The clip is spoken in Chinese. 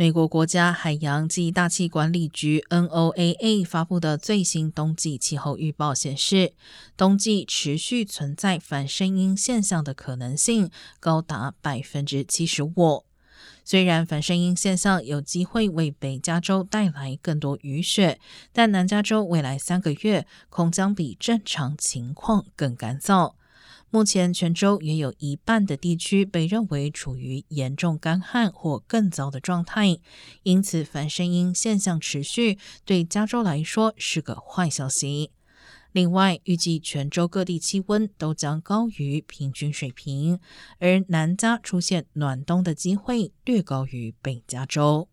美国国家海洋及大气管理局 （NOAA） 发布的最新冬季气候预报显示，冬季持续存在反声音现象的可能性高达百分之七十五。虽然反声音现象有机会为北加州带来更多雨雪，但南加州未来三个月恐将比正常情况更干燥。目前，全州约有一半的地区被认为处于严重干旱或更糟的状态，因此反声音现象持续对加州来说是个坏消息。另外，预计全州各地气温都将高于平均水平，而南加出现暖冬的机会略高于北加州。